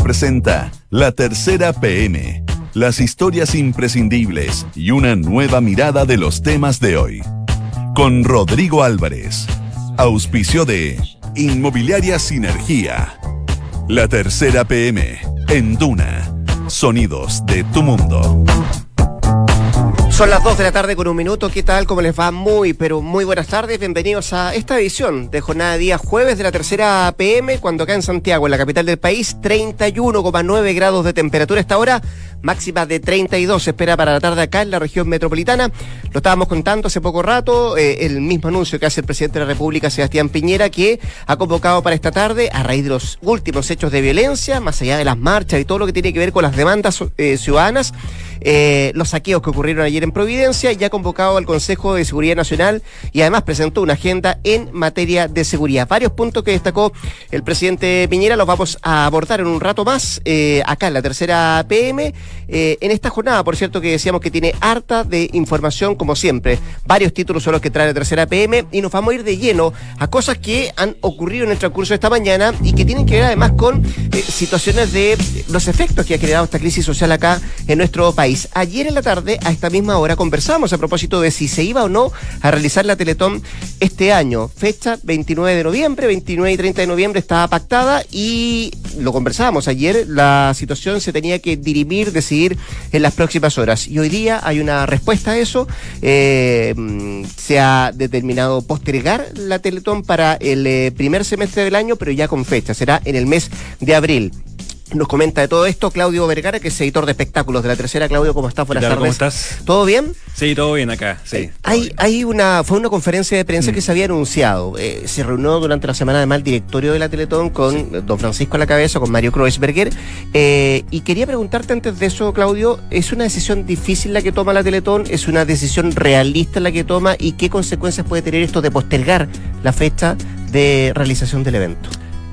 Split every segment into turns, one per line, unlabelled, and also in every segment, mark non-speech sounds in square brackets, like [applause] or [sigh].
Presenta La Tercera PM, las historias imprescindibles y una nueva mirada de los temas de hoy. Con Rodrigo Álvarez, auspicio de Inmobiliaria Sinergia. La Tercera PM, en Duna, sonidos de tu mundo.
Son las 2 de la tarde con un minuto. ¿Qué tal? ¿Cómo les va? Muy, pero muy buenas tardes. Bienvenidos a esta edición de jornada de día jueves de la tercera PM, cuando acá en Santiago, en la capital del país, 31,9 grados de temperatura esta hora, máxima de 32 se espera para la tarde acá en la región metropolitana. Lo estábamos contando hace poco rato, eh, el mismo anuncio que hace el presidente de la República, Sebastián Piñera, que ha convocado para esta tarde, a raíz de los últimos hechos de violencia, más allá de las marchas y todo lo que tiene que ver con las demandas eh, ciudadanas, eh, los saqueos que ocurrieron ayer en Providencia y ha convocado al Consejo de Seguridad Nacional y además presentó una agenda en materia de seguridad. Varios puntos que destacó el presidente Piñera los vamos a abordar en un rato más eh, acá en la tercera PM. Eh, en esta jornada, por cierto, que decíamos que tiene harta de información como siempre. Varios títulos son los que trae la tercera PM y nos vamos a ir de lleno a cosas que han ocurrido en el transcurso de esta mañana y que tienen que ver además con situaciones de los efectos que ha creado esta crisis social acá en nuestro país. Ayer en la tarde, a esta misma hora, conversamos a propósito de si se iba o no a realizar la Teletón este año. Fecha 29 de noviembre, 29 y 30 de noviembre estaba pactada y lo conversábamos ayer, la situación se tenía que dirimir, decidir en las próximas horas. Y hoy día hay una respuesta a eso. Eh, se ha determinado postergar la Teletón para el eh, primer semestre del año, pero ya con fecha. Será en el mes de abril. Nos comenta de todo esto Claudio Vergara, que es editor de espectáculos de la tercera. Claudio, ¿cómo estás?
Buenas tardes. ¿Cómo estás?
¿Todo bien?
Sí, todo bien acá. Sí. Eh,
hay, hay una, fue una conferencia de prensa mm. que se había anunciado. Eh, se reunió durante la semana además el directorio de la Teletón con don Francisco a la cabeza, con Mario Kreuzberger. Eh, y quería preguntarte antes de eso, Claudio, ¿es una decisión difícil la que toma la Teletón? ¿Es una decisión realista la que toma? ¿Y qué consecuencias puede tener esto de postergar la fecha de realización del evento?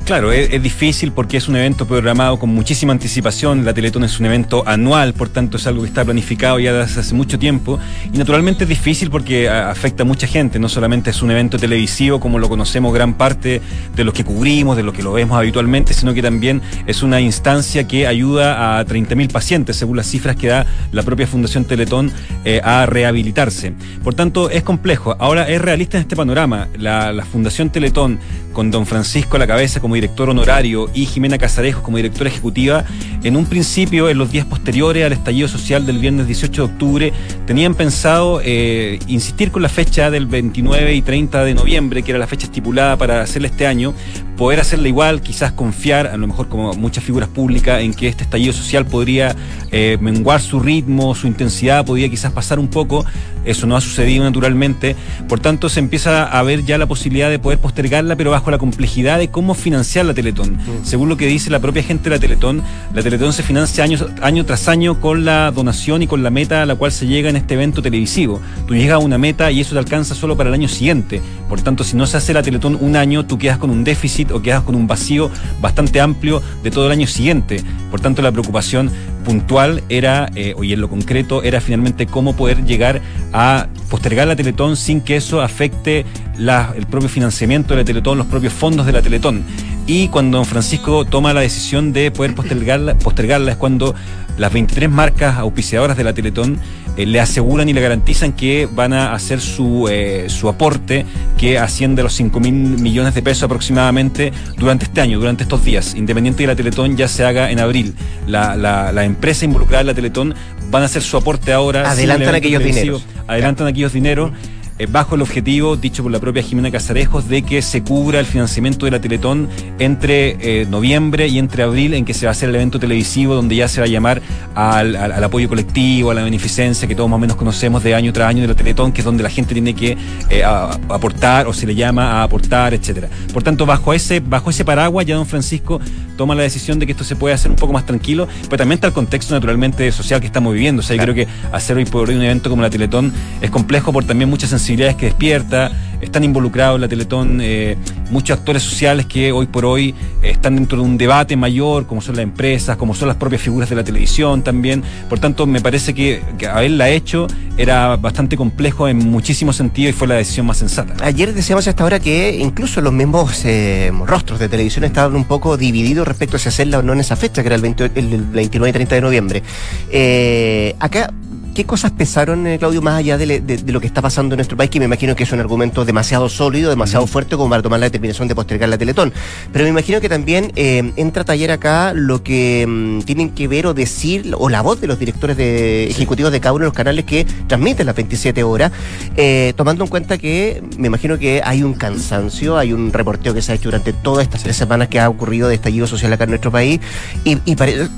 Claro, es, difícil porque es un evento programado con muchísima anticipación. La Teletón es un evento anual, por tanto es algo que está planificado ya desde hace mucho tiempo. Y naturalmente es difícil porque afecta a mucha gente. No solamente es un evento televisivo como lo conocemos gran parte de los que cubrimos, de los que lo vemos habitualmente, sino que también es una instancia que ayuda a 30.000 pacientes, según las cifras que da la propia Fundación Teletón, eh, a rehabilitarse. Por tanto, es complejo. Ahora, es realista en este panorama. La, la Fundación Teletón, con don Francisco a la cabeza como director honorario y Jimena Casarejo como directora ejecutiva, en un principio, en los días posteriores al estallido social del viernes 18 de octubre, tenían pensado eh, insistir con la fecha del 29 y 30 de noviembre, que era la fecha estipulada para hacerla este año, poder hacerla igual, quizás confiar, a lo mejor como muchas figuras públicas, en que este estallido social podría eh, menguar su ritmo, su intensidad, podría quizás pasar un poco. Eso no ha sucedido naturalmente. Por tanto, se empieza a ver ya la posibilidad de poder postergarla, pero bajo la complejidad de cómo financiar la Teletón. Mm. Según lo que dice la propia gente de la Teletón, la Teletón se financia año, año tras año con la donación y con la meta a la cual se llega en este evento televisivo. Tú llegas a una meta y eso te alcanza solo para el año siguiente. Por tanto, si no se hace la Teletón un año, tú quedas con un déficit o quedas con un vacío bastante amplio de todo el año siguiente. Por tanto, la preocupación puntual era, eh, y en lo concreto, era finalmente cómo poder llegar a postergar la Teletón sin que eso afecte el propio financiamiento de la Teletón, los propios fondos de la Teletón. Y cuando don Francisco toma la decisión de poder postergarla, postergarla es cuando las 23 marcas auspiciadoras de la Teletón eh, le aseguran y le garantizan que van a hacer su, eh, su aporte que asciende a los 5 mil millones de pesos aproximadamente durante este año, durante estos días, independiente de la Teletón ya se haga en abril. La, la, empresa involucrada en la Teletón van a hacer su aporte ahora.
Adelantan aquellos dineros.
Adelantan aquellos dineros. Eh, bajo el objetivo, dicho por la propia Jimena Casarejos, de que se cubra el financiamiento de la Teletón entre eh, noviembre y entre abril, en que se va a hacer el evento televisivo, donde ya se va a llamar al, apoyo colectivo, a la beneficencia que todos más o menos conocemos de año tras año de la Teletón, que es donde la gente tiene que eh, aportar o se le llama a aportar, etcétera. Por tanto, bajo ese, bajo ese paraguas, ya don Francisco toma la decisión de que esto se puede hacer un poco más tranquilo, pero también está el contexto naturalmente social que estamos viviendo. O sea, yo creo que hacer hoy por hoy un evento como la Teletón es complejo por también mucha sensibilidad que despierta, están involucrados en la Teletón eh, muchos actores sociales que hoy por hoy están dentro de un debate mayor, como son las empresas, como son las propias figuras de la televisión también. Por tanto, me parece que, que haberla hecho era bastante complejo en muchísimos sentidos y fue la decisión más sensata.
Ayer decíamos hasta ahora que incluso los mismos eh, rostros de televisión estaban un poco divididos respecto a si hacerla o no en esa fecha, que era el, 20 el 29 y 30 de noviembre. Eh, acá ¿Qué cosas pesaron, eh, Claudio, más allá de, lo que está pasando en nuestro país? Que me imagino que es un argumento demasiado sólido, demasiado fuerte como para tomar la determinación de postergar la Teletón. Pero me imagino que también eh, entra a taller acá lo que mm, tienen que ver o decir, o la voz de los directores de, ejecutivos de cada uno de los canales que transmiten las 27 horas, eh, tomando en cuenta que me imagino que hay un cansancio, hay un reporteo que se ha hecho durante todas estas tres semanas que ha ocurrido de estallido social acá en nuestro país, y,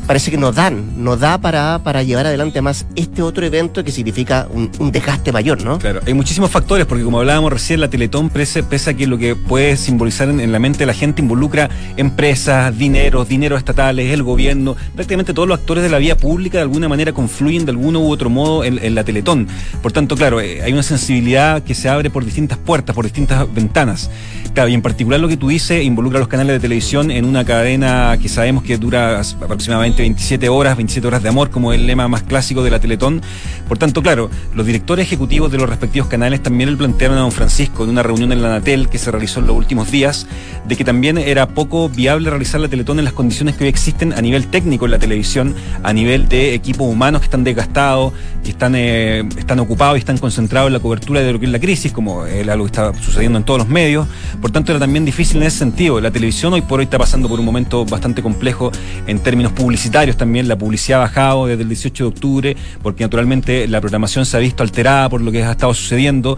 parece que nos dan, nos da para, para llevar adelante más este otro evento que significa un, desgaste mayor, ¿no?
Claro, hay muchísimos factores, porque como hablábamos recién, la Teletón, pese, a que lo que puede simbolizar en, la mente de la gente involucra empresas, dineros, dineros estatales, el gobierno, prácticamente todos los actores de la vía pública de alguna manera confluyen de alguno u otro modo en, la Teletón. Por tanto, claro, eh, hay una sensibilidad que se abre por distintas puertas, por distintas ventanas. Claro, y en particular lo que tú dices involucra los canales de televisión en una cadena que sabemos que dura aproximadamente 27 horas, 27 horas de amor, como el lema más clásico de la Teletón. Por tanto, claro, los directores ejecutivos de los respectivos canales también le plantearon a don Francisco en una reunión en la Natel que se realizó en los últimos días, de que también era poco viable realizar la Teletón en las condiciones que hoy existen a nivel técnico en la televisión, a nivel de equipos humanos que están desgastados, que están, eh, están ocupados y están concentrados en la cobertura de lo que es la crisis, como es algo que está sucediendo en todos los medios por tanto, era también difícil en ese sentido. La televisión hoy por hoy está pasando por un momento bastante complejo en términos publicitarios también. La publicidad ha bajado desde el 18 de octubre, porque naturalmente la programación se ha visto alterada por lo que ha estado sucediendo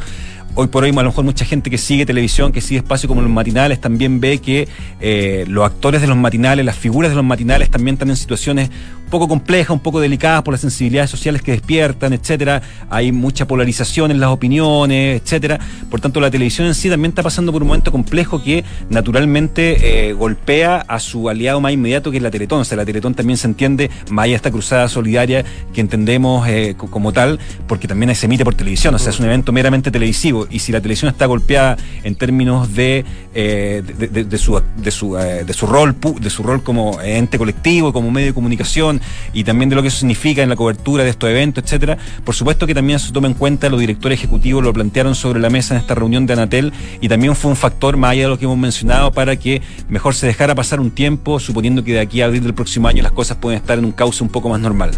hoy por hoy a lo mejor mucha gente que sigue televisión, que sigue espacio como los matinales, también ve que eh, los actores de los matinales, las figuras de los matinales también están en situaciones poco complejas, un poco delicadas por las sensibilidades sociales que despiertan, etcétera. Hay mucha polarización en las opiniones, etcétera. Por tanto, la televisión en sí también está pasando por un momento complejo que naturalmente eh, golpea a su aliado más inmediato, que es la Teletón. O sea, la Teletón también se entiende, más allá esta cruzada solidaria que entendemos eh, como tal, porque también se emite por televisión. O sea, es un evento meramente televisivo. Y si la televisión está golpeada en términos de, eh, su, de su rol de su rol como ente colectivo, como medio de comunicación, y también de lo que eso significa en la cobertura de estos eventos, etcétera. Por supuesto que también se toma en cuenta, los directores ejecutivos lo plantearon sobre la mesa en esta reunión de Anatel y también fue un factor más allá de lo que hemos mencionado para que mejor se dejara pasar un tiempo, suponiendo que de aquí a abril del próximo año las cosas pueden estar en un cauce un poco más normal.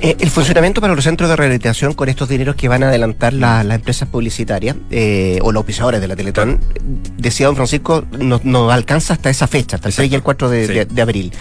Eh, el funcionamiento para los centros de rehabilitación con estos dineros que van a adelantar las empresas publicitarias eh, o los oficiadores de la Teletón, decía don Francisco, no, alcanza hasta esa fecha, hasta el 6 y el 4 de, abril.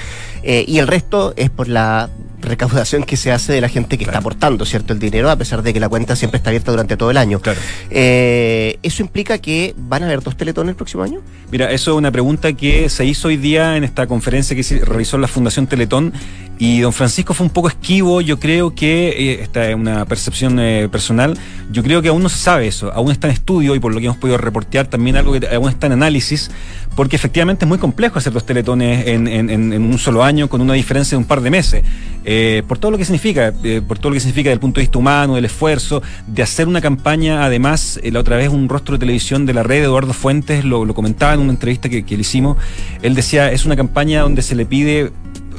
Eh, y el resto es por la recaudación que se hace de la gente que está aportando, ¿cierto? El dinero, a pesar de que la cuenta siempre está abierta durante todo el año. Eh, ¿Eso implica que van a haber dos teletones el próximo año?
Mira, eso es una pregunta que se hizo hoy día en esta conferencia que realizó la Fundación Teletón y don Francisco fue un poco esquivo, yo creo que, eh, esta es una percepción eh, personal, yo creo que aún no se sabe eso, aún está en estudio y por lo que hemos podido reportear también algo que aún está en análisis, porque efectivamente es muy complejo hacer dos teletones en, en, un solo año con una diferencia de un par de meses. Eh, por todo lo que significa, eh, por todo lo que significa desde el punto de vista humano, del esfuerzo, de hacer una campaña, además, eh, la otra vez un rostro de televisión de la red, Eduardo Fuentes, lo, comentaba en una entrevista que le hicimos, él decía, es una campaña donde se le pide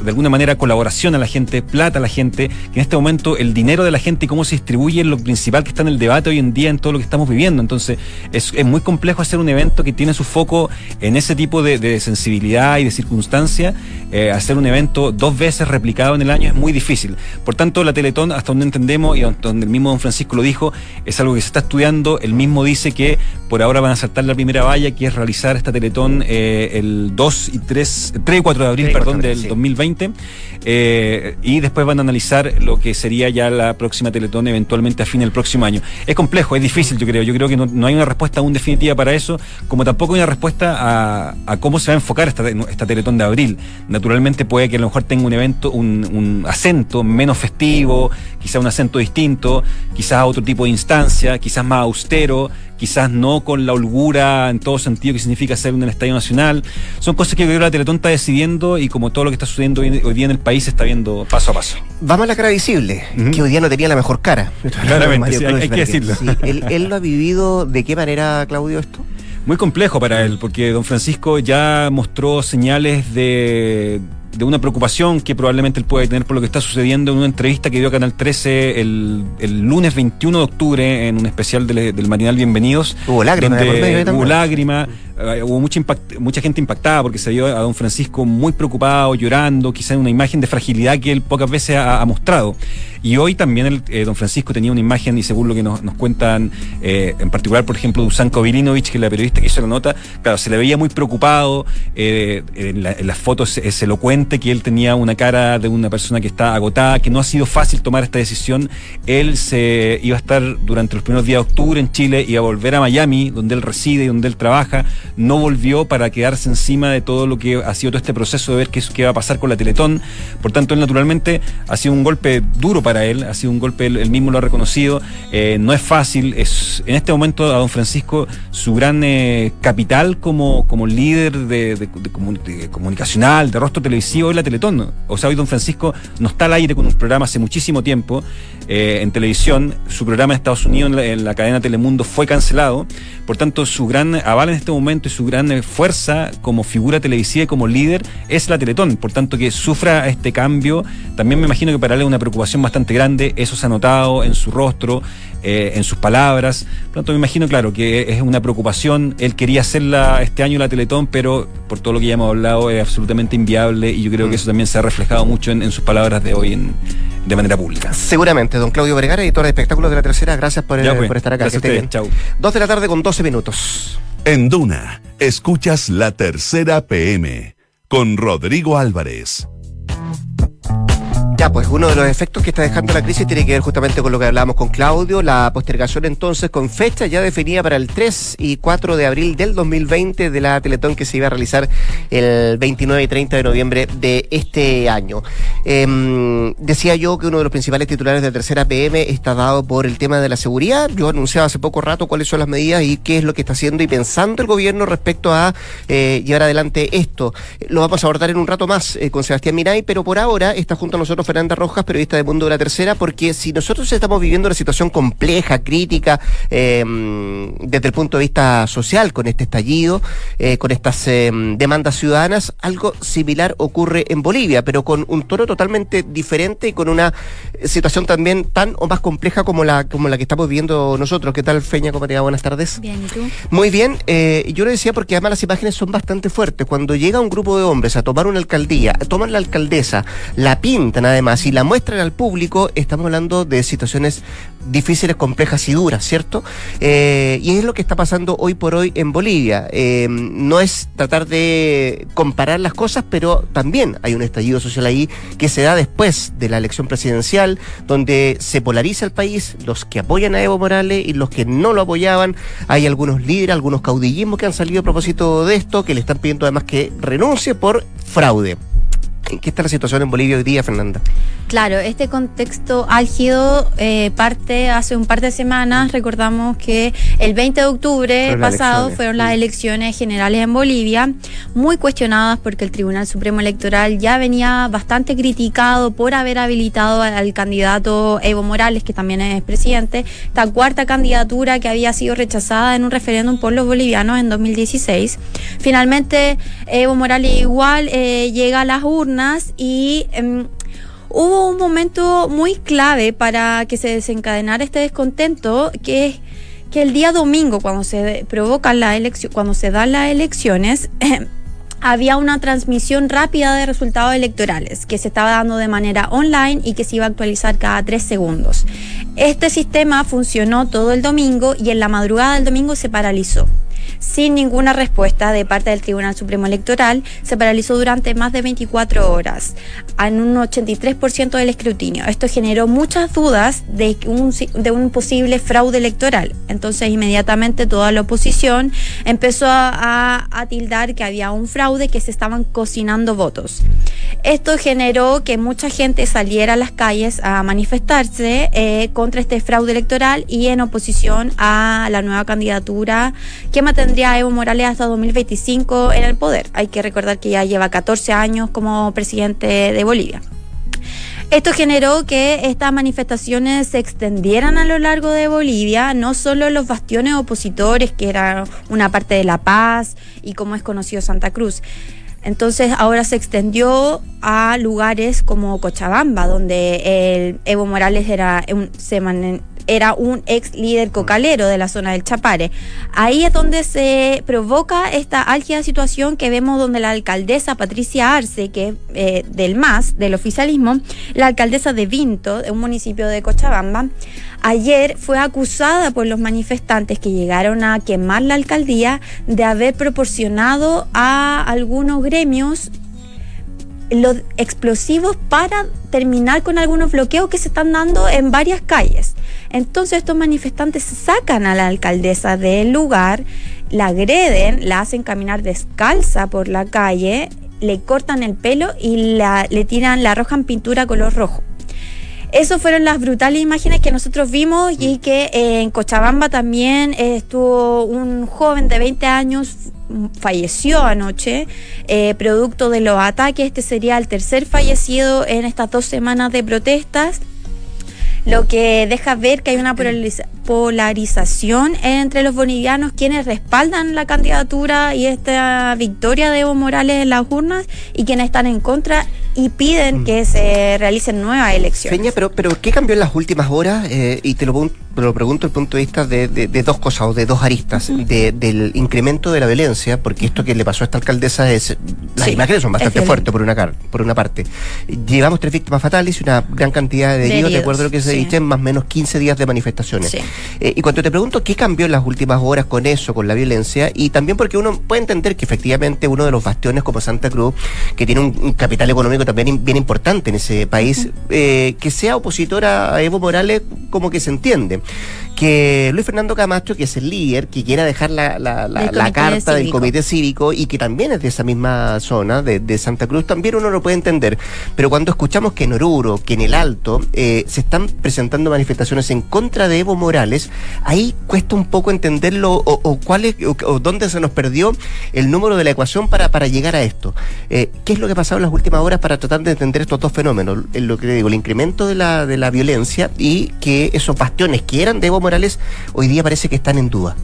de alguna manera colaboración a la gente, plata a la gente, que en este momento el dinero de la gente y cómo se distribuye es lo principal que está en el debate hoy en día en todo lo que estamos viviendo. Entonces es, es muy complejo hacer un evento que tiene su foco en ese tipo de, de sensibilidad y de circunstancia. Eh, hacer un evento dos veces replicado en el año es muy difícil. Por tanto, la Teletón, hasta donde entendemos y donde el mismo don Francisco lo dijo, es algo que se está estudiando. Él mismo dice que por ahora van a saltar la primera valla, que es realizar esta Teletón eh, el 2 y 3, 3 y 4 de abril, perdón, del 2020 eh, y después van a analizar lo que sería ya la próxima Teletón eventualmente a fin del próximo año. Es complejo, es difícil, yo creo. Yo creo que no, hay una respuesta aún definitiva para eso, como tampoco hay una respuesta a, cómo se va a enfocar esta, esta Teletón de abril. Naturalmente puede que a lo mejor tenga un evento, un, un acento menos festivo, quizás un acento distinto, quizás otro tipo de instancia, quizás más austero, quizás no con la holgura en todo sentido que significa ser un Estadio Nacional. Son cosas que creo que la Teletón está decidiendo y como todo lo que está sucediendo hoy, día en el país se está viendo paso a paso.
Vamos a la cara visible, que hoy día no tenía la mejor cara. [laughs]
Claramente, hay, que decirlo.
¿Él, lo ha vivido de qué manera, Claudio, esto?
Muy complejo para él, porque don Francisco ya mostró señales de de una preocupación que probablemente él puede tener por lo que está sucediendo en una entrevista que dio a Canal 13 el, el lunes 21 de octubre en un especial del, del Marinal Bienvenidos.
Hubo lágrimas
Hubo lágrimas, eh, hubo mucha, mucha gente impactada porque se vio a don Francisco muy preocupado, llorando, quizá una imagen de fragilidad que él pocas veces ha, mostrado. Y hoy también el, eh, don Francisco tenía una imagen, y según lo que nos, nos cuentan, eh, en particular, por ejemplo, Dusanko Vilinovich, que es la periodista que hizo la nota, claro, se le veía muy preocupado, en, las fotos es elocuente que él tenía una cara de una persona que está agotada, que no ha sido fácil tomar esta decisión. Él se iba a estar durante los primeros días de octubre en Chile, iba a volver a Miami, donde él reside y donde él trabaja no volvió para quedarse encima de todo lo que ha sido todo este proceso de ver qué, qué va a pasar con la Teletón. Por tanto, él naturalmente ha sido un golpe duro para él, ha sido un golpe, él, mismo lo ha reconocido, eh, no es fácil, es en este momento a don Francisco su gran eh, capital como, como líder de, comunicacional, de rostro televisivo es la Teletón. O sea, hoy don Francisco no está al aire con un programa hace muchísimo tiempo eh, en televisión, su programa en Estados Unidos en la, en la cadena Telemundo fue cancelado, por tanto su gran aval en este momento y su gran eh, fuerza como figura televisiva y como líder es la Teletón. Por tanto, que sufra este cambio, también me imagino que para él es una preocupación bastante grande. Eso se ha notado en su rostro, eh, en sus palabras. Por tanto, me imagino, claro, que es una preocupación. Él quería hacerla este año la Teletón, pero por todo lo que ya hemos hablado es absolutamente inviable y yo creo que mm. eso también se ha reflejado mucho en, sus palabras de hoy de manera pública.
Seguramente, don Claudio Vergara, editor de espectáculos de la tercera, gracias por,
pues.
por estar acá.
Gracias Chau.
Dos de la tarde con 12 minutos.
En Duna, escuchas la tercera PM con Rodrigo Álvarez.
Pues uno de los efectos que está dejando la crisis tiene que ver justamente con lo que hablábamos con Claudio, la postergación entonces con fecha ya definida para el 3 y 4 de abril del 2020 de la Teletón que se iba a realizar el 29 y 30 de noviembre de este año. Em, decía yo que uno de los principales titulares de tercera PM está dado por el tema de la seguridad. Yo anunciaba hace poco rato cuáles son las medidas y qué es lo que está haciendo y pensando el gobierno respecto a eh, llevar adelante esto. Lo vamos a abordar en un rato más eh, con Sebastián Miray, pero por ahora está junto a nosotros Fernanda Rojas, periodista de Mundo de la Tercera, porque si nosotros estamos viviendo una situación compleja, crítica, em, desde el punto de vista social, con este estallido, eh, con estas em, demandas ciudadanas, algo similar ocurre en Bolivia, pero con un tono totalmente diferente y con una situación también tan o más compleja como la, como la que estamos viviendo nosotros. ¿Qué tal, Feña? ¿Cómo te va? Buenas tardes.
Bien, ¿y tú?
Muy bien. Eh, yo lo decía porque además las imágenes son bastante fuertes. Cuando llega un grupo de hombres a tomar una alcaldía, toman la alcaldesa, la pintan además y la muestran al público, estamos hablando de situaciones difíciles, complejas y duras, ¿cierto? Eh, y es lo que está pasando hoy por hoy en Bolivia. Eh, no es tratar de comparar las cosas, pero también hay un estallido social ahí que se da después de la elección presidencial, donde se polariza el país, los que apoyan a Evo Morales y los que no lo apoyaban. Hay algunos líderes, algunos caudillismos que han salido a propósito de esto, que le están pidiendo además que renuncie por fraude. ¿En qué está la situación en Bolivia hoy día, Fernanda?
Claro, este contexto álgido eh, parte hace un par de semanas. Recordamos que el 20 de octubre pasado fueron las elecciones generales en Bolivia, muy cuestionadas porque el Tribunal Supremo Electoral ya venía bastante criticado por haber habilitado al, candidato Evo Morales, que también es presidente, esta cuarta candidatura que había sido rechazada en un referéndum por los bolivianos en 2016. Finalmente, Evo Morales igual eh, llega a las urnas y... Em, hubo un momento muy clave para que se desencadenara este descontento, que es que el día domingo, cuando se provocan la elección, cuando se dan las elecciones, había una transmisión rápida de resultados electorales que se estaba dando de manera online y que se iba a actualizar cada tres segundos. Este sistema funcionó todo el domingo y en la madrugada del domingo se paralizó sin ninguna respuesta de parte del Tribunal Supremo Electoral, se paralizó durante más de 24 horas, en un 83% del escrutinio. Esto generó muchas dudas de un, de posible fraude electoral. Entonces, inmediatamente toda la oposición empezó a, tildar que había un fraude, que se estaban cocinando votos. Esto generó que mucha gente saliera a las calles a manifestarse eh, contra este fraude electoral y en oposición a la nueva candidatura que tendría Evo Morales hasta 2025 en el poder. Hay que recordar que ya lleva 14 años como presidente de Bolivia. Esto generó que estas manifestaciones se extendieran a lo largo de Bolivia, no solo los bastiones opositores, que era una parte de La Paz y como es conocido Santa Cruz. Entonces ahora se extendió a lugares como Cochabamba, donde el Evo Morales era un, se era un ex líder cocalero de la zona del Chapare. Ahí es donde se provoca esta álgida situación que vemos donde la alcaldesa Patricia Arce, que eh, del MAS, del oficialismo, la alcaldesa de Vinto, de un municipio de Cochabamba, ayer fue acusada por los manifestantes que llegaron a quemar la alcaldía de haber proporcionado a algunos gremios los explosivos para terminar con algunos bloqueos que se están dando en varias calles. Entonces estos manifestantes sacan a la alcaldesa del lugar, la agreden, la hacen caminar descalza por la calle, le cortan el pelo y la, le tiran, la arrojan pintura color rojo. Esas fueron las brutales imágenes que nosotros vimos y que eh, en Cochabamba también estuvo un joven de 20 años falleció anoche, eh, producto de los ataques. Este sería el tercer fallecido en estas dos semanas de protestas lo que deja ver que hay una polarización entre los bolivianos quienes respaldan la candidatura y esta victoria de Evo Morales en las urnas y quienes están en contra y piden mm. que se realicen nuevas elecciones.
Peña, pero, pero ¿qué cambió en las últimas horas? Eh, y te lo, lo pregunto desde el punto de vista de, de, dos cosas o de dos aristas. del incremento de la violencia, porque esto que le pasó a esta alcaldesa es. Las imágenes son bastante fuertes por una, por una parte. Llevamos tres víctimas fatales y una gran cantidad de, heridos, de acuerdo a lo que se dice, en más o menos 15 días de manifestaciones. Eh, y cuando te pregunto qué cambió en las últimas horas con eso, con la violencia, y también porque uno puede entender que efectivamente uno de los bastiones como Santa Cruz, que tiene un, capital económico también bien importante en ese país, eh, que sea opositora a Evo Morales, como que se entiende que Luis Fernando Camacho, que es el líder, que quiera dejar la, la, carta del comité cívico y que también es de esa misma zona, de, Santa Cruz, también uno lo puede entender. Pero cuando escuchamos que en Oruro, que en el Alto, eh, se están presentando manifestaciones en contra de Evo Morales, ahí cuesta un poco entenderlo o, cuál es, o, dónde se nos perdió el número de la ecuación para, para llegar a esto. Eh, ¿Qué es lo que ha pasado en las últimas horas para tratar de entender estos dos fenómenos? En lo que digo, el incremento de la, de la violencia y que esos bastiones que eran de Evo Morales hoy día parece que están en duda.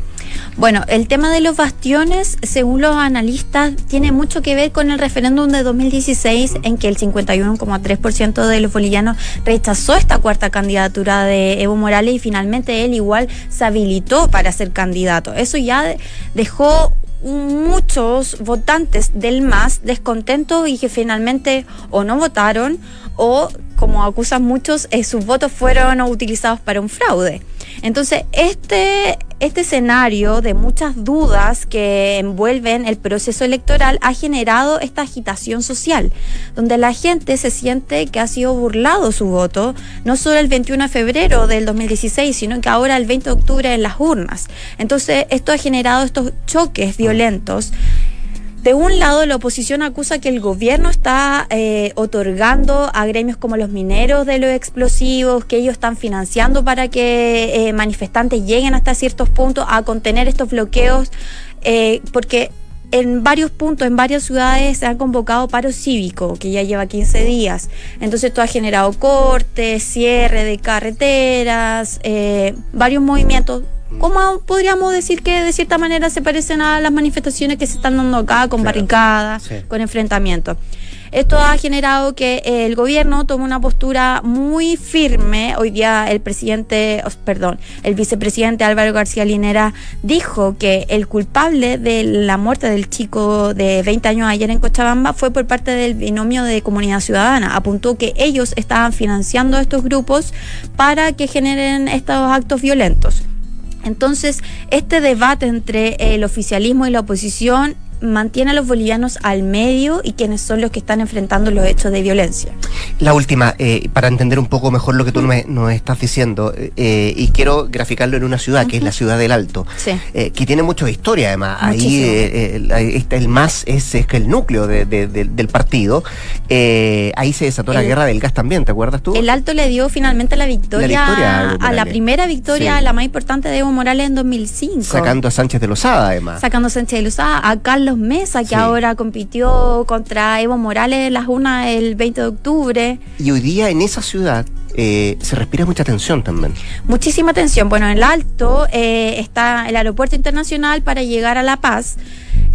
Bueno, el tema de los bastiones, según los analistas, tiene mucho que ver con el referéndum de 2016 en que el 51,3% de los bolivianos rechazó esta cuarta candidatura de Evo Morales y finalmente él igual se habilitó para ser candidato. Eso ya dejó muchos votantes del MAS descontentos y que finalmente o no votaron o, como acusan muchos, eh, sus votos fueron utilizados para un fraude. Entonces, este, este escenario de muchas dudas que envuelven el proceso electoral ha generado esta agitación social, donde la gente se siente que ha sido burlado su voto, no solo el 21 de febrero del 2016, sino que ahora el 20 de octubre en las urnas. Entonces, esto ha generado estos choques violentos de un lado, la oposición acusa que el gobierno está eh, otorgando a gremios como los mineros de los explosivos, que ellos están financiando para que eh, manifestantes lleguen hasta ciertos puntos a contener estos bloqueos, eh, porque en varios puntos, en varias ciudades se han convocado paro cívico, que ya lleva 15 días. Entonces esto ha generado cortes, cierre de carreteras, varios movimientos ¿Cómo podríamos decir que de cierta manera se parecen a las manifestaciones que se están dando acá con barricadas, con enfrentamientos? Esto ha generado que el gobierno tome una postura muy firme. Hoy día el presidente, perdón, el vicepresidente Álvaro García Linera dijo que el culpable de la muerte del chico de 20 años ayer en Cochabamba fue por parte del binomio de comunidad ciudadana. Apuntó que ellos estaban financiando a estos grupos para que generen estos actos violentos. Entonces, este debate entre el oficialismo y la oposición mantiene a los bolivianos al medio y quienes son los que están enfrentando los hechos de violencia.
La última, eh, para entender un poco mejor lo que tú nos, estás diciendo, eh, y quiero graficarlo en una ciudad, que es la ciudad del Alto, eh, que tiene mucha historia además. Ahí está el más es, es el núcleo del partido. ahí se desató la guerra del gas también, ¿te acuerdas tú?
El Alto le dio finalmente la victoria, a, la primera victoria, la más importante de Evo Morales en 2005.
Sacando a Sánchez de Lozada además.
Sacando a Sánchez de Lozada, a Carlos Carlos Mesa, que ahora compitió contra Evo Morales en las UNA el 20 de octubre.
Y hoy día en esa ciudad eh, se respira mucha tensión también.
Muchísima tensión. Bueno, en el Alto eh, está el aeropuerto internacional para llegar a La Paz.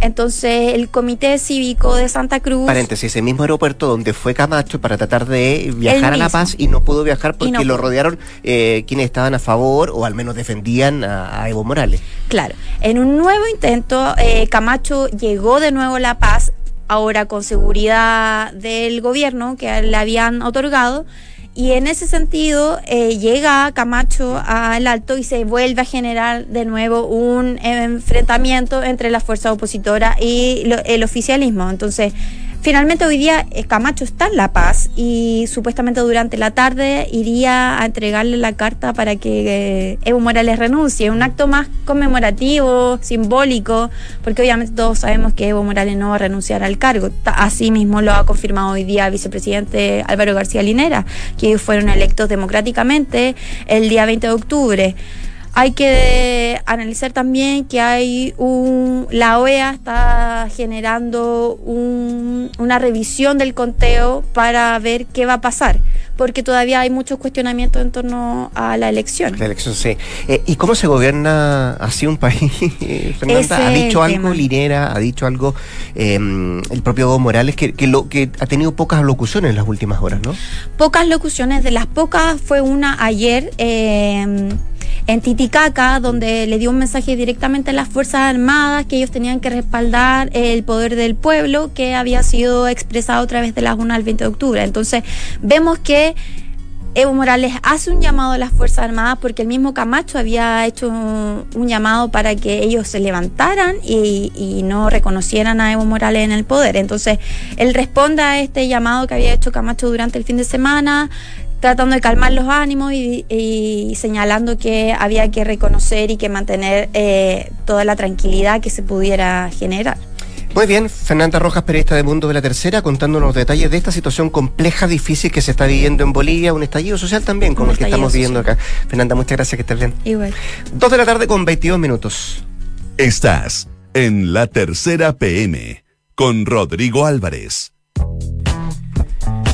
Entonces, el Comité Cívico de Santa Cruz.
Paréntesis, ese mismo aeropuerto donde fue Camacho para tratar de viajar a La Paz y no pudo viajar porque lo rodearon eh, quienes estaban a favor o al menos defendían a, Evo Morales.
Claro. En un nuevo intento, Camacho llegó de nuevo a La Paz, ahora con seguridad del gobierno que le habían otorgado y en ese sentido eh, llega Camacho al alto y se vuelve a generar de nuevo un enfrentamiento entre la fuerza opositora y el oficialismo. Entonces, Finalmente hoy día eh, Camacho está en La Paz y supuestamente durante la tarde iría a entregarle la carta para que eh, Evo Morales renuncie. Un acto más conmemorativo, simbólico, porque obviamente todos sabemos que Evo Morales no va a renunciar al cargo. Así mismo lo ha confirmado hoy día el vicepresidente Álvaro García Linera, que fueron electos democráticamente el día 20 de octubre. Hay que analizar también que hay un, la OEA está generando una revisión del conteo para ver qué va a pasar, porque todavía hay muchos cuestionamientos en torno a la elección.
La elección, sí. Eh, ¿Y cómo se gobierna así un país, [laughs] Fernanda? ¿Ha dicho algo Linera? ¿Ha dicho algo em, el propio Evo Morales que, que, lo, que ha tenido pocas locuciones en las últimas horas, no?
Pocas locuciones, de las pocas fue una ayer. Eh, en Titicaca, donde le dio un mensaje directamente a las Fuerzas Armadas que ellos tenían que respaldar el poder del pueblo que había sido expresado a través de la UNA el 20 de octubre. Entonces, vemos que Evo Morales hace un llamado a las Fuerzas Armadas porque el mismo Camacho había hecho un, llamado para que ellos se levantaran y, no reconocieran a Evo Morales en el poder. Entonces, él responde a este llamado que había hecho Camacho durante el fin de semana, tratando de calmar los ánimos y, señalando que había que reconocer y que mantener eh, toda la tranquilidad que se pudiera generar.
Muy bien, Fernanda Rojas, periodista de Mundo de la Tercera, contándonos detalles de esta situación compleja, difícil que se está viviendo en Bolivia, un estallido social también, como el que estamos viviendo acá. Fernanda, muchas gracias, que estés bien.
Igual.
Dos de la tarde con 22 minutos.
Estás en la Tercera PM con Rodrigo Álvarez.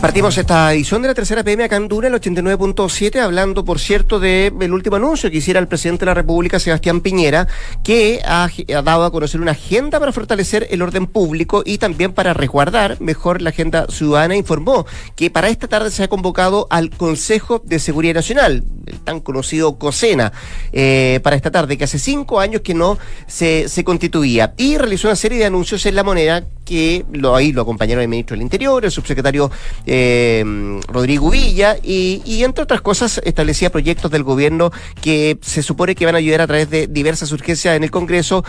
Partimos esta edición de la tercera PM acá en Dura, el 89.7, hablando, por cierto, del el último anuncio que hiciera el presidente de la República, Sebastián Piñera, que ha, dado a conocer una agenda para fortalecer el orden público y también para resguardar mejor la agenda ciudadana. Informó que para esta tarde se ha convocado al Consejo de Seguridad Nacional, el tan conocido COSENA, eh, para esta tarde, que hace cinco años que no se constituía. Y realizó una serie de anuncios en la moneda que lo, ahí lo acompañaron el ministro del Interior, el subsecretario eh, Rodrigo Villa, y, y, entre otras cosas establecía proyectos del gobierno que se supone que van a ayudar a través de diversas urgencias en el Congreso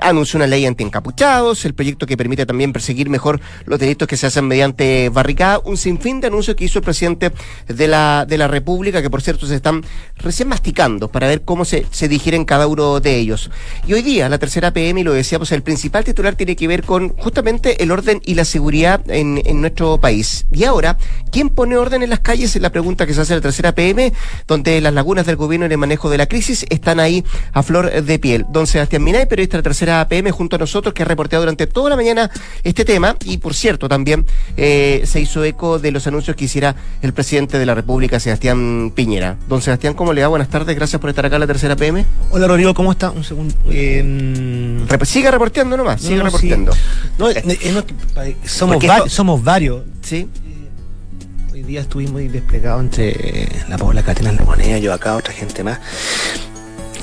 anunció una ley anti-encapuchados, el proyecto que permite también perseguir mejor los delitos que se hacen mediante barricada, un sinfín de anuncios que hizo el presidente de la, de la República, que por cierto se están recién masticando para ver cómo se, se digieren cada uno de ellos. Y hoy día, la tercera PM, y lo decíamos, el principal titular tiene que ver con justamente el orden y la seguridad en, en nuestro país. Y ahora, ¿quién pone orden en las calles? Es la pregunta que se hace la tercera PM, donde las lagunas del gobierno en el manejo de la crisis están ahí a flor de piel. Don Sebastián Minay, periodista de la tercera PM junto a nosotros, que ha reporteado durante toda la mañana este tema. Y por cierto, también eh, se hizo eco de los anuncios que hiciera el presidente de la República, Sebastián Piñera. Don Sebastián, ¿cómo le va? Buenas tardes, gracias por estar acá en la tercera PM.
Hola Rodrigo, ¿cómo está? Un segundo. Eh...
Siga reporteando nomás, siga reporteando.
somos, somos varios. Sí hoy día estuvimos desplegados entre la Paula Catena La Moneda, yo acá, otra gente más.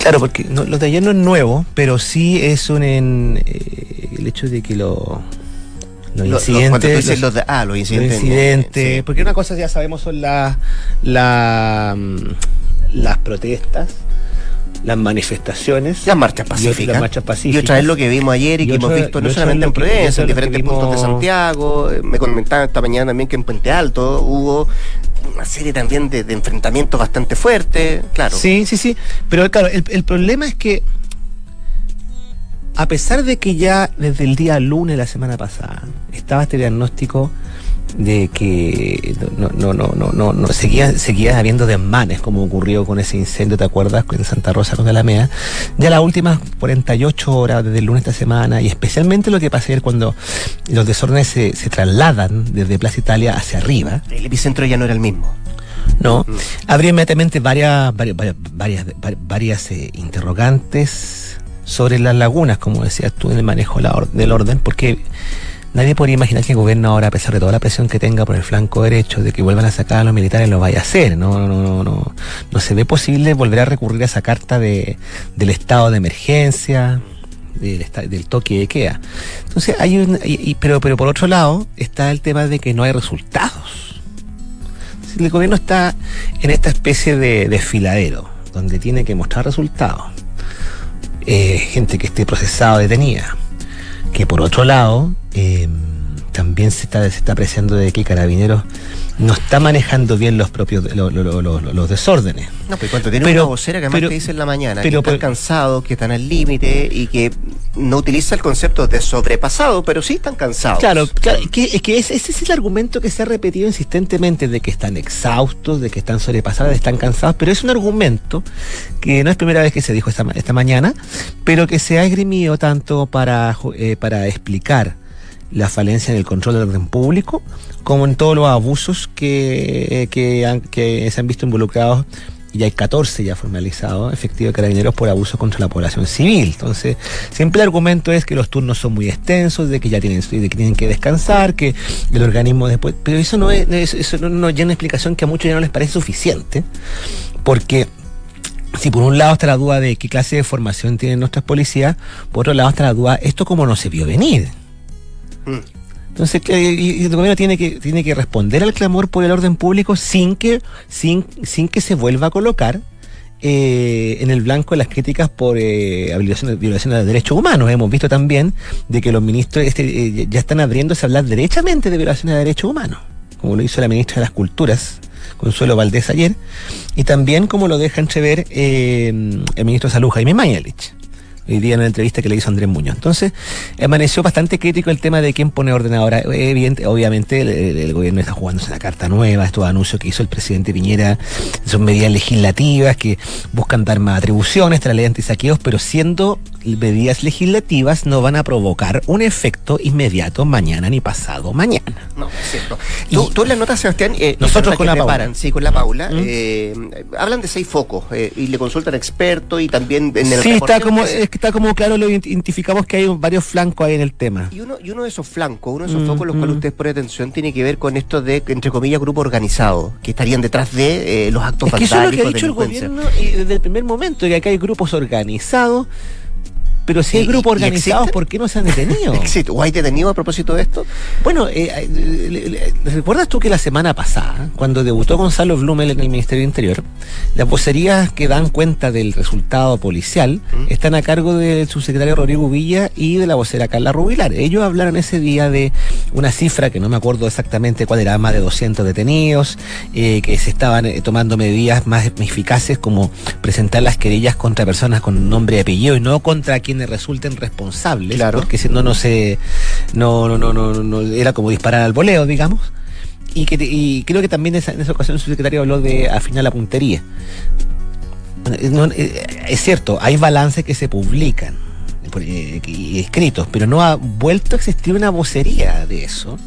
Claro, porque no, lo de ayer no es nuevo, pero sí es un en, eh, el hecho de que lo, los incidentes.
Los, ah, los incidentes.
incidentes Porque una cosa ya sabemos son las la, mm, las protestas, las manifestaciones.
Las marchas pacíficas.
Las marchas pacíficas.
Y otra es lo que vimos ayer y, que hemos visto no solamente en Providencia, en diferentes puntos de Santiago. Me comentaban esta mañana también que en Puente Alto hubo una serie también de, enfrentamientos bastante fuertes, claro.
Sí, sí, sí. Pero claro, el, problema es que a pesar de que ya desde el día lunes de la semana pasada estaba este diagnóstico de que no, no, no, no, no, no seguía, seguía habiendo desmanes, como ocurrió con ese incendio, ¿te acuerdas? En Santa Rosa con Alameda. Ya las últimas 48 horas desde el lunes de esta semana, y especialmente lo que pasa ayer cuando los desórdenes se, se trasladan desde Plaza Italia hacia arriba.
El epicentro ya no era el mismo.
No, mm. habría inmediatamente varias, varias, varias, varias eh, interrogantes sobre las lagunas, como decías tú, en el manejo del orden, porque Nadie podría imaginar que el gobierno ahora, a pesar de toda la presión que tenga por el flanco derecho de que vuelvan a sacar a los militares, lo vaya a hacer. No, no, no, no, no se ve posible volver a recurrir a esa carta de, del estado de emergencia, del, del toque de queda. Entonces hay un, pero, pero por otro lado está el tema de que no hay resultados. El gobierno está en esta especie de desfiladero, donde tiene que mostrar resultados. Eh, gente que esté procesada, detenida que por otro lado eh, también se está, se está apreciando de que Carabineros no está manejando bien los propios los desórdenes.
No, pero cuando tiene una vocera que además te dice en la mañana pero, que están cansados, que están al límite y que no utiliza el concepto de sobrepasado, pero sí están cansados.
Claro, claro que, es que ese, es el argumento que se ha repetido insistentemente de que están exhaustos, de que están sobrepasados, de que están cansados, pero es un argumento que no es primera vez que se dijo esta, esta mañana, pero que se ha esgrimido tanto para, eh, para explicar la falencia en el control del orden público, como en todos los abusos que, que, se han visto involucrados y hay 14 ya formalizados efectivos de carabineros por abuso contra la población civil. Entonces, siempre el argumento es que los turnos son muy extensos, de que ya tienen, de que tienen que descansar, que el organismo después. Pero eso no es, eso no, no, una explicación que a muchos ya no les parece suficiente, porque si por un lado está la duda de qué clase de formación tienen nuestras policías, por otro lado está la duda, esto como no se vio venir. Entonces, el gobierno tiene que, tiene que responder al clamor por el orden público sin que, sin, sin que se vuelva a colocar eh, en el blanco las críticas por eh, violación, violación de derechos humanos. Hemos visto también de que los ministros este, eh, ya están abriéndose a hablar derechamente de violaciones de derechos humanos, como lo hizo la ministra de las Culturas, Consuelo Valdés ayer, y también como lo deja entrever el ministro de Salud, Jaime Mañalich hoy día en una entrevista que le hizo Andrés Muñoz. Entonces, amaneció bastante crítico el tema de quién pone orden ahora. Obviamente, el, gobierno está jugándose una carta nueva, estos anuncios que hizo el presidente Piñera son medidas legislativas que buscan dar más atribuciones tras la ley antisaqueos, pero siendo medidas legislativas no van a provocar un efecto inmediato mañana ni pasado mañana.
No, es cierto. Tú, tú en las notas, Sebastián,
eh, nosotros con la Paula.
Sí, con la Paula, ¿Mm? eh, hablan de seis focos eh, y le consultan expertos y también en el
Sí, está como, es que está como claro, lo identificamos que hay varios flancos ahí en el tema.
Y uno, y uno de esos flancos, uno de esos mm, focos los cuales mm. ustedes ponen atención, tiene que ver con esto de, entre comillas, grupo organizado, que estarían detrás de los actos
es que eso es lo que ha dicho el gobierno desde el primer momento, que acá hay grupos organizados pero si hay grupos organizados, ¿por qué no se han detenido? [laughs]
¿O hay detenido a propósito de esto?
Bueno, eh, eh ¿recuerdas tú que la semana pasada, cuando debutó Gonzalo Blumel en el Ministerio de Interior, las vocerías que dan cuenta del resultado policial ¿Mm? están a cargo del subsecretario Rodrigo Villa y de la vocera Carla Rubilar? Ellos hablaron ese día de una cifra que no me acuerdo exactamente cuál era, más de 200 detenidos, eh, que se estaban eh, tomando medidas más eficaces como presentar las querellas contra personas con nombre y apellido y no contra quien resulten responsables,
claro.
porque si no, no se. No, no, no, no, era como disparar al voleo, digamos. Y, que, y creo que también en esa, ocasión su secretario habló de afinar la puntería. Eh, es cierto, hay balances que se publican eh, y escritos, pero no ha vuelto a existir una vocería de eso.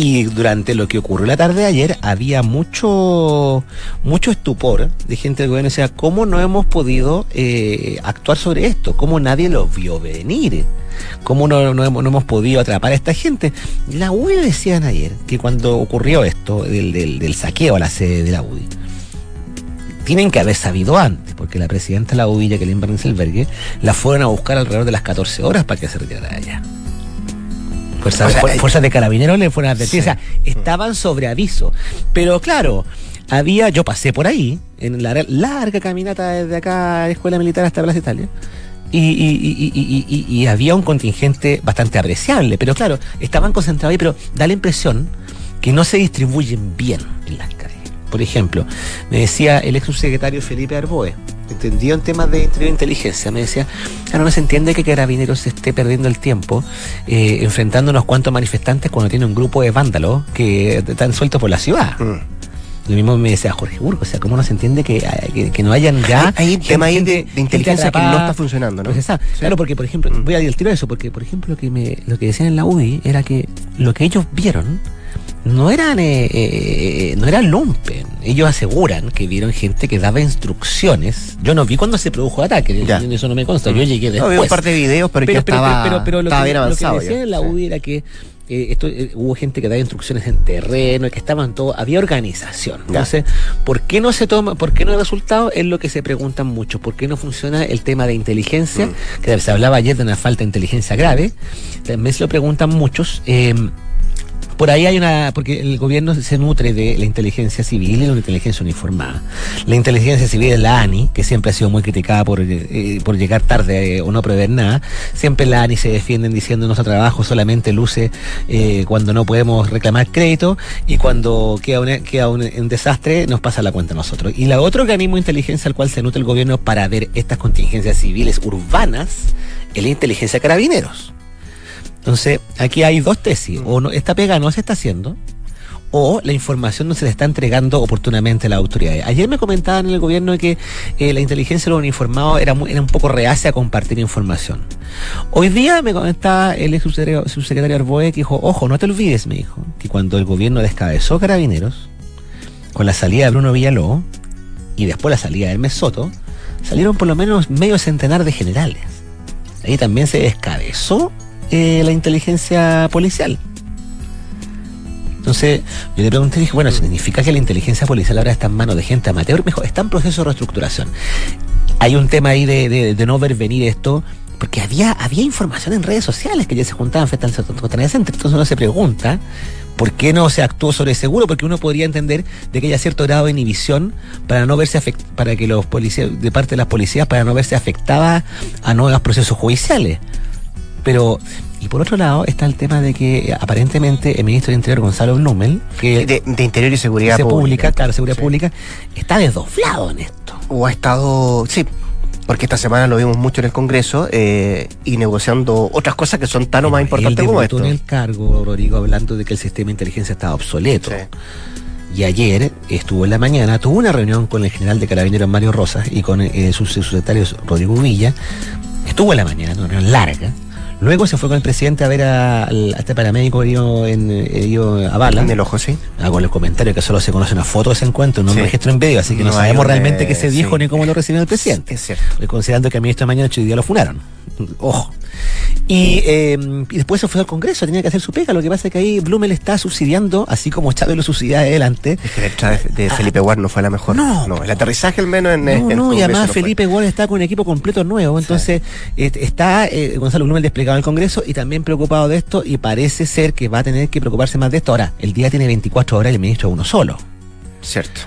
Y durante lo que ocurrió la tarde de ayer había mucho, mucho estupor de gente del gobierno. O sea, ¿cómo no hemos podido eh, actuar sobre esto? ¿Cómo nadie lo vio venir? ¿Cómo no, no, hemos, podido atrapar a esta gente? La UDI decían ayer que cuando ocurrió esto del, del, saqueo a la sede de la UDI, tienen que haber sabido antes, porque la presidenta de la UDI, Jacqueline Bernicelbergue, la fueron a buscar alrededor de las 14 horas para que se retirara allá. Fuerzas de carabineros le fueron a advertir. O sea, estaban sobre aviso. Pero claro, había, yo pasé por ahí, en la larga caminata desde acá, Escuela Militar hasta Plaza Italia. Y, y, y, había un contingente bastante apreciable, pero claro, estaban concentrados ahí, pero da la impresión que no se distribuyen bien en las calles. Por ejemplo, me decía el ex subsecretario Felipe Arboe, entendido en temas de inteligencia, me decía, claro, no se entiende que Carabineros esté perdiendo el tiempo eh, enfrentando unos cuantos manifestantes cuando tiene un grupo de vándalos que están sueltos por la ciudad. Mm. Lo mismo me decía Jorge Burgo, o sea, ¿cómo no se entiende que, que, no hayan ya...
Hay, un tema ahí de, inteligencia que no está funcionando, ¿no?
Pues Claro, porque, por ejemplo, mm. voy a ir al tiro de eso, porque, por ejemplo, lo que, me, lo que decían en la UDI era que lo que ellos vieron no eran eh, eh, no eran lumpen. Ellos aseguran que vieron gente que daba instrucciones. Yo no vi cuando se produjo el ataque, eso no me consta. Yo llegué después. No,
vi un par de videos, pero, pero, estaba, pero, lo, que, lo, que,
decía en la UDI era que eh, esto, hubo gente que daba instrucciones en terreno, que estaban todos, había organización. Entonces, ¿por qué no se toma, por qué no hay resultado? Es lo que se preguntan mucho. ¿Por qué no funciona el tema de inteligencia? Mm. Que se hablaba ayer de una falta de inteligencia grave. También se lo preguntan muchos. Eh, por ahí hay una, porque el gobierno se nutre de la inteligencia civil y de la inteligencia uniformada. La inteligencia civil es la ANI, que siempre ha sido muy criticada por, eh, por llegar tarde o no prever nada. Siempre la ANI se defienden diciendo nuestro trabajo solamente luce eh, cuando no podemos reclamar crédito y cuando queda, un, desastre nos pasa la cuenta a nosotros. Y la otro organismo de inteligencia al cual se nutre el gobierno para ver estas contingencias civiles urbanas es la inteligencia carabineros. Entonces, aquí hay dos tesis. O no, esta pega no se está haciendo, o la información no se le está entregando oportunamente a las autoridades. Ayer me comentaban en el gobierno que eh, la inteligencia de los uniformados era, era un poco reacia a compartir información. Hoy día me comentaba el ex subsecretario, Arboe que dijo, ojo, no te olvides, me dijo, que cuando el gobierno descabezó Carabineros, con la salida de Bruno Villaló y después la salida de Hermes Soto, salieron por lo menos medio centenar de generales. Ahí también se descabezó eh, la inteligencia policial. Entonces, yo le pregunté dije, bueno, ¿significa que la inteligencia policial ahora está en manos de gente amateur? Mejor, está en proceso de reestructuración. Hay un tema ahí de, no ver venir esto, porque había, había información en redes sociales que ya se juntaban. Entonces uno se pregunta, ¿por qué no se actuó sobre seguro? Porque uno podría entender de que haya cierto grado de inhibición para no verse para que los policías, de parte de las policías, para no verse afectada a nuevos procesos judiciales. Pero, y por otro lado, está el tema de que aparentemente el ministro de Interior, Gonzalo Blumel, que
de, Interior y Seguridad
Pública, claro, Seguridad Pública, está desdoblado en esto.
O ha estado, sí, porque esta semana lo vimos mucho en el Congreso eh, y negociando otras cosas que son tan o más importantes como esto.
en el cargo, Rodrigo, hablando de que el sistema de inteligencia estaba obsoleto. Y ayer estuvo en la mañana, tuvo una reunión con el general de carabineros Mario Rosas y con eh, su secretario Rodrigo Villa. Estuvo en la mañana, una reunión larga Luego se fue con el presidente a ver a, este paramédico herido, en, herido a bala.
En el ojo, sí.
Hago el comentario que solo se conoce una foto de ese encuentro, no un registro en video, así que no, sabemos realmente qué se dijo ni cómo lo recibió el presidente.
Es cierto.
Considerando que a ministro de mañana hoy día lo funaron. Ojo. Y, eh, y, después se fue al Congreso, tenía que hacer su pega. Lo que pasa es que ahí Blumel está subsidiando, así como Chávez lo subsidiaba adelante.
Es que la entrada de, Felipe Ward no fue la mejor.
No,
no el aterrizaje al menos en.
No, no, y además Felipe Ward está con un equipo completo nuevo. Entonces, está eh, Gonzalo Blumel desplegado en el Congreso y también preocupado de esto. Y parece ser que va a tener que preocuparse más de esto. Ahora, el día tiene 24 horas y el ministro uno solo.
Cierto.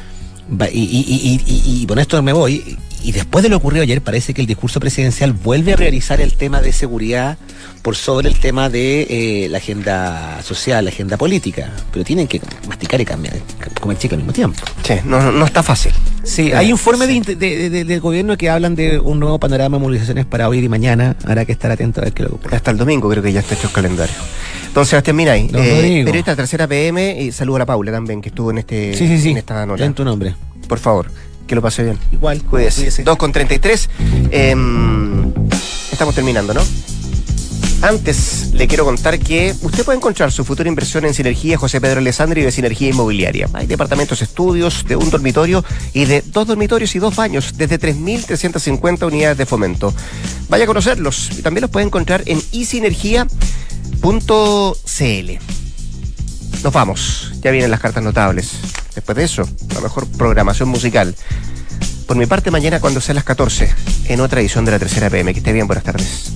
Y, y, y, y, con esto me voy. Y después de lo ocurrido ayer, parece que el discurso presidencial vuelve a realizar el tema de seguridad por sobre el tema de eh, la agenda social, la agenda política. Pero tienen que masticar y cambiar, comer chica al mismo tiempo.
Sí, no, no está fácil.
Sí, hay informes de, del gobierno que hablan de un nuevo panorama de movilizaciones para hoy y mañana. Habrá que estar atento a ver qué lo ocurre.
Hasta el domingo creo que ya está hecho el calendario. Entonces, Sebastián Miray, eh, esta tercera PM, y saludo a la Paula también, que estuvo en, este,
sí, sí, sí.
en esta nota.
En tu nombre.
Por favor que lo pase bien.
Igual,
cuídese. 2 con 33. Em, estamos terminando, ¿no? Antes le quiero contar que usted puede encontrar su futura inversión en Sinergia José Pedro Alessandri y de Sinergia Inmobiliaria. Hay departamentos estudios de un dormitorio y de dos dormitorios y dos baños desde 3.350 unidades de fomento. Vaya a conocerlos y también los puede encontrar en isinergia.cl. Nos vamos, ya vienen las cartas notables. Después de eso, la mejor programación musical. Por mi parte, mañana cuando sean las 14, en otra edición de la tercera PM. Que esté bien, buenas tardes.